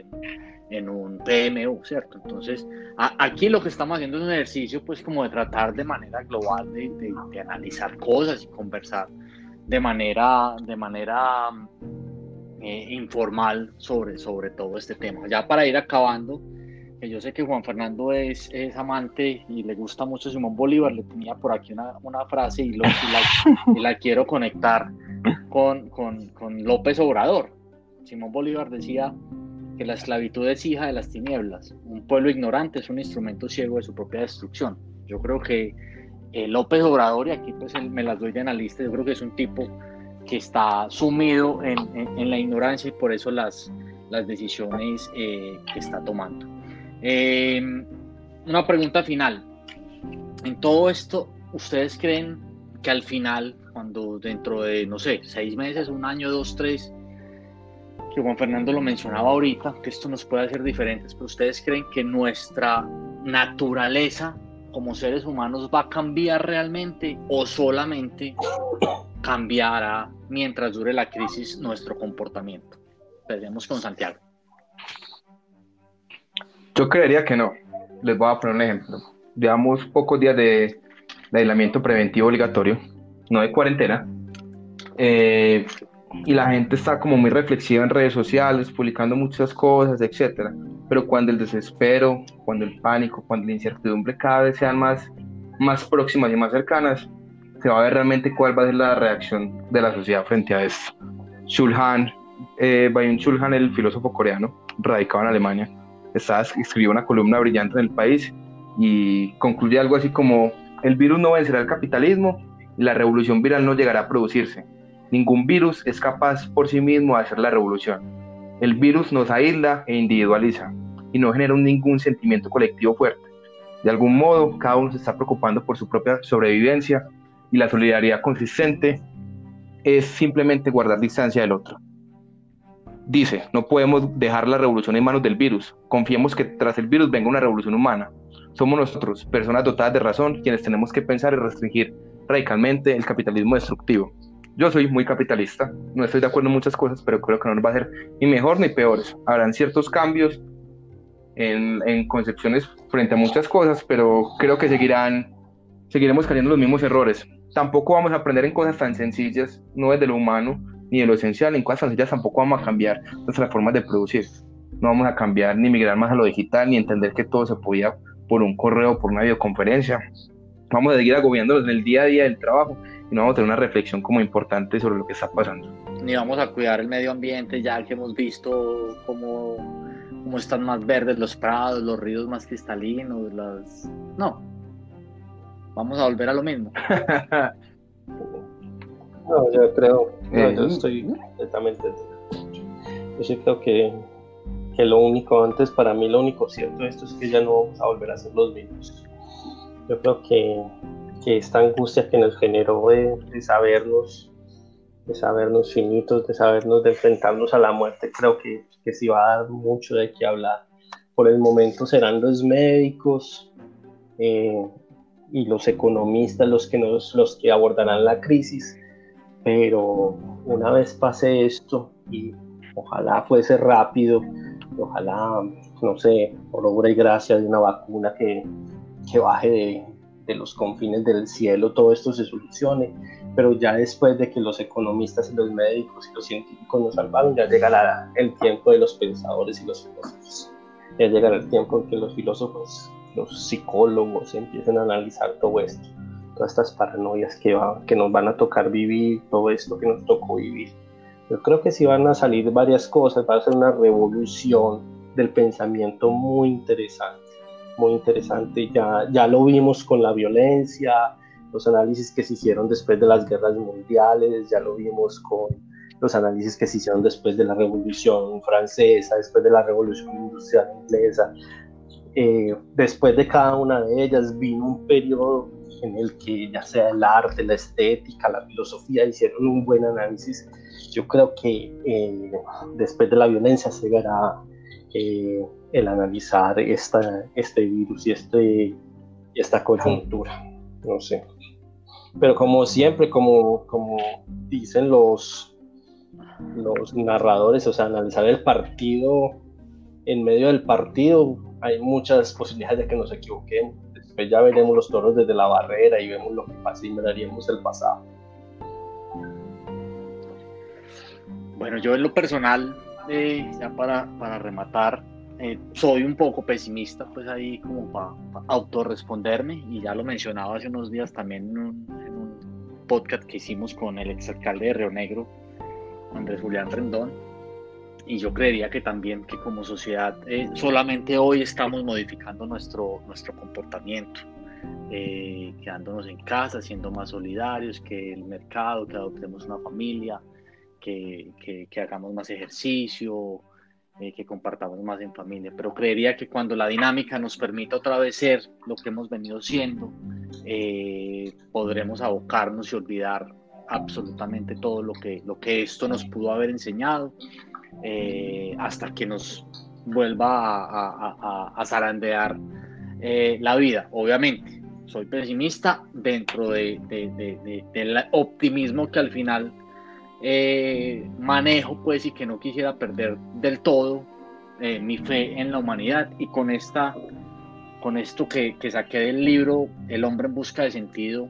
en, un PMU, ¿cierto? Entonces, aquí lo que estamos haciendo es un ejercicio pues como de tratar de manera global de, analizar cosas y conversar de manera, de manera eh, informal sobre, sobre todo este tema. Ya para ir acabando, yo sé que Juan Fernando es, es, amante y le gusta mucho Simón Bolívar, le tenía por aquí una, una frase y, la, quiero conectar con, con, con, López Obrador. Simón Bolívar decía que la esclavitud es hija de las tinieblas, un pueblo ignorante es un instrumento ciego de su propia destrucción. Yo creo que eh, López Obrador, y aquí pues me las doy de analista, yo creo que es un tipo que está sumido en, en, la ignorancia y por eso las, las decisiones eh, que está tomando. Eh, una pregunta final. En todo esto, ¿ustedes creen que al final, cuando dentro de, no sé, seis meses, un año, dos, tres, que Juan Fernando lo mencionaba ahorita, que esto nos puede hacer diferentes, pero ustedes creen que nuestra naturaleza como seres humanos va a cambiar realmente o solamente cambiará mientras dure la crisis nuestro comportamiento? Veremos con Santiago. Yo creería que no. Les voy a poner un ejemplo. Llevamos pocos días de, aislamiento preventivo obligatorio, no de cuarentena. Eh, y la gente está como muy reflexiva en redes sociales, publicando muchas cosas, etcétera. Pero cuando el desespero, cuando el pánico, cuando la incertidumbre cada vez sean más, más próximas y más cercanas, se va a ver realmente cuál va a ser la reacción de la sociedad frente a esto. Shulhan, eh, Shulhan, el filósofo coreano, radicado en Alemania, estaba, escribió una columna brillante en el país y concluye algo así como, el virus no vencerá el capitalismo y la revolución viral no llegará a producirse. Ningún virus es capaz por sí mismo de hacer la revolución. El virus nos aísla e individualiza y no genera ningún sentimiento colectivo fuerte. De algún modo, cada uno se está preocupando por su propia sobrevivencia y la solidaridad consistente es simplemente guardar distancia del otro. Dice, no podemos dejar la revolución en manos del virus. Confiemos que tras el virus venga una revolución humana. Somos nosotros, personas dotadas de razón, quienes tenemos que pensar y restringir radicalmente el capitalismo destructivo. Yo soy muy capitalista, no estoy de acuerdo en muchas cosas, pero creo que no nos va a ser ni mejor ni peores. Habrán ciertos cambios en, concepciones frente a muchas cosas, pero creo que seguirán, seguiremos cayendo los mismos errores tampoco vamos a aprender en cosas tan sencillas, no desde lo humano ni de lo esencial, en cosas sencillas tampoco vamos a cambiar nuestras formas de producir. No vamos a cambiar ni migrar más a lo digital, ni entender que todo se podía por un correo, por una videoconferencia. Vamos a seguir agobiándonos en el día a día del trabajo y no vamos a tener una reflexión como importante sobre lo que está pasando. Ni vamos a cuidar el medio ambiente, ya que hemos visto cómo, cómo están más verdes los prados, los ríos más cristalinos, las... No, vamos a volver a lo mismo. no, yo creo, yo eh, estoy completamente. Yo sí creo que, que, lo único, antes para mí, lo único cierto de esto es que ya no vamos a volver a ser los mismos. Yo creo que, que esta angustia que nos generó de, de sabernos, de sabernos finitos, de sabernos, de enfrentarnos a la muerte, creo que, que sí va a dar mucho de qué hablar por el momento serán los médicos eh, y los economistas los que, nos, los que abordarán la crisis, pero una vez pase esto, y ojalá fuese rápido, ojalá, no sé, por obra y gracia de una vacuna que, que baje de, de los confines del cielo, todo esto se solucione, pero ya después de que los economistas y los médicos y los científicos nos salvaron, ya llegará el tiempo de los pensadores y los filósofos. Ya llegará el tiempo en que los filósofos, los psicólogos empiecen a analizar todo esto, todas estas paranoias que, va, que nos van a tocar vivir, todo esto que nos tocó vivir. Yo creo que sí van a salir varias cosas, va a ser una revolución del pensamiento muy interesante, muy interesante. Ya, ya lo vimos con la violencia, los análisis que se hicieron después de las guerras mundiales, ya lo vimos con los análisis que se hicieron después de la Revolución Francesa, después de la Revolución Industrial Inglesa. Eh, después de cada una de ellas vino un periodo en el que ya sea el arte, la estética, la filosofía hicieron un buen análisis. Yo creo que eh, después de la violencia se verá eh, el analizar esta, este virus y este, esta coyuntura. No sé. Pero como siempre, como, como dicen los, los narradores, o sea, analizar el partido en medio del partido, hay muchas posibilidades de que nos equivoquemos. Después ya veremos los toros desde la barrera y vemos lo que pasa y miraríamos el pasado. Bueno, yo en lo personal, eh, ya para, para rematar, eh, soy un poco pesimista, pues ahí como para autorresponderme, y ya lo mencionaba hace unos días también en un, podcast que hicimos con el exalcalde de Río Negro, Andrés Julián Rendón, y yo creería que también que como sociedad eh, solamente hoy estamos modificando nuestro, nuestro comportamiento, eh, quedándonos en casa, siendo más solidarios, que el mercado, que adoptemos una familia, que, que, que hagamos más ejercicio, eh, que compartamos más en familia. Pero creería que cuando la dinámica nos permita otra vez ser lo que hemos venido siendo, eh, podremos abocarnos y olvidar absolutamente todo lo que, lo que esto nos pudo haber enseñado eh, hasta que nos vuelva a, zarandear la vida. Obviamente, soy pesimista dentro de, del optimismo que al final eh, manejo, pues, y que no quisiera perder del todo eh, mi fe en la humanidad. Y con, esta, con esto que, saqué del libro El hombre en busca de sentido,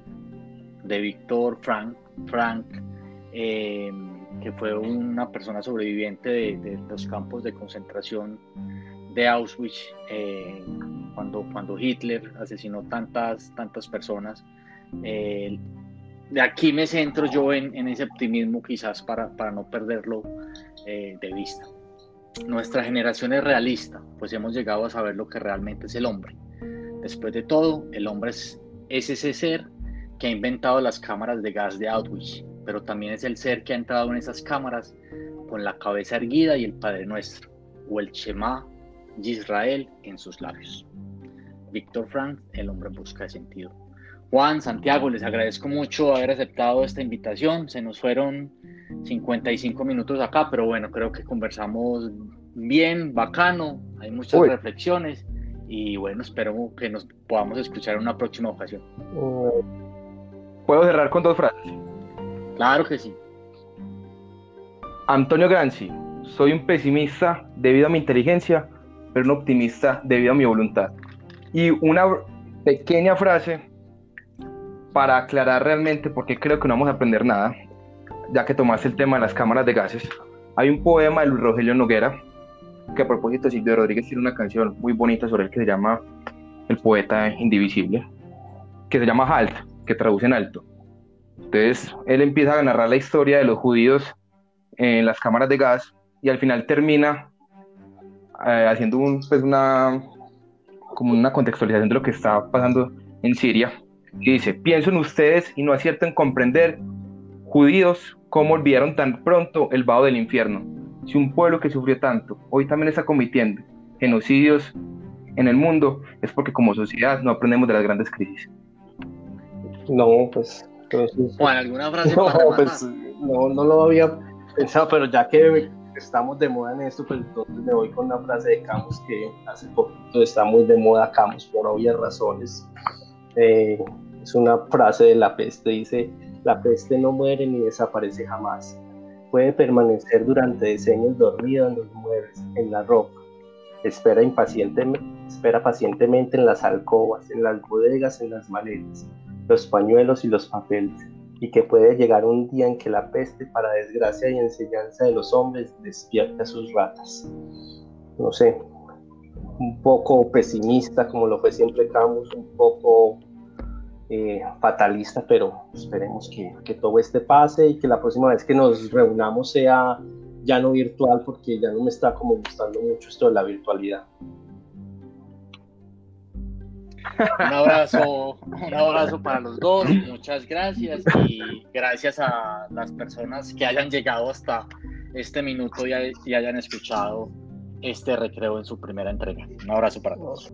de Víctor Frank, Frank eh, que fue una persona sobreviviente de, los campos de concentración de Auschwitz, cuando, cuando Hitler asesinó tantas, tantas personas de aquí me centro yo en, ese optimismo quizás para, para no perderlo eh, de vista. Nuestra generación es realista, pues hemos llegado a saber lo que realmente es el hombre. Después de todo, el hombre es, ese ser que ha inventado las cámaras de gas de Auschwitz, pero también es el ser que ha entrado en esas cámaras con la cabeza erguida y el Padre Nuestro, o el Shema Israel en sus labios. Víctor Frank, el hombre en busca de sentido. Juan, Santiago, les agradezco mucho haber aceptado esta invitación. Se nos fueron 55 minutos acá, pero bueno, creo que conversamos bien, bacano, hay muchas reflexiones y bueno, espero que nos podamos escuchar en una próxima ocasión. ¿Puedo cerrar con dos frases? Claro que sí. Antonio Granzi, soy un pesimista debido a mi inteligencia, pero un optimista debido a mi voluntad. Y una pequeña frase para aclarar realmente, porque creo que no vamos a aprender nada, ya que tomaste el tema de las cámaras de gases, hay un poema de Luis Rogelio Noguera, que a propósito Silvio Rodríguez tiene una canción muy bonita sobre él que se llama El poeta indivisible, que se llama Halt, que traduce en alto. Entonces, él empieza a narrar la historia de los judíos en las cámaras de gas y al final termina eh, haciendo un, pues una, como una contextualización de lo que está pasando en Siria y dice, pienso en ustedes y no acierto en comprender, judíos, cómo olvidaron tan pronto el vaho del infierno. Si un pueblo que sufrió tanto hoy también está cometiendo genocidios en el mundo, es porque como sociedad no aprendemos de las grandes crisis. No, pues... Bueno, ¿alguna frase? No, pues no, no lo había pensado, pero ya que estamos de moda en esto, pues entonces me voy con una frase de Camus que hace poquito está muy de moda Camus por obvias razones. Eh, es una frase de la peste, dice, la peste no muere ni desaparece jamás. Puede permanecer durante decenios dormido en los muebles, en la ropa. Espera impacientemente, espera pacientemente en las alcobas, en las bodegas, en las maletas, los pañuelos y los papeles y que puede llegar un día en que la peste, para desgracia y enseñanza de los hombres, despierte a sus ratas. No sé, un poco pesimista, como lo fue siempre Camus, un poco eh, fatalista, pero esperemos que, que todo este pase y que la próxima vez que nos reunamos sea ya no virtual, porque ya no me está como gustando mucho esto de la virtualidad. Un abrazo, un abrazo para los dos, muchas gracias y gracias a las personas que hayan llegado hasta este minuto y, y hayan escuchado este recreo en su primera entrega. Un abrazo para todos.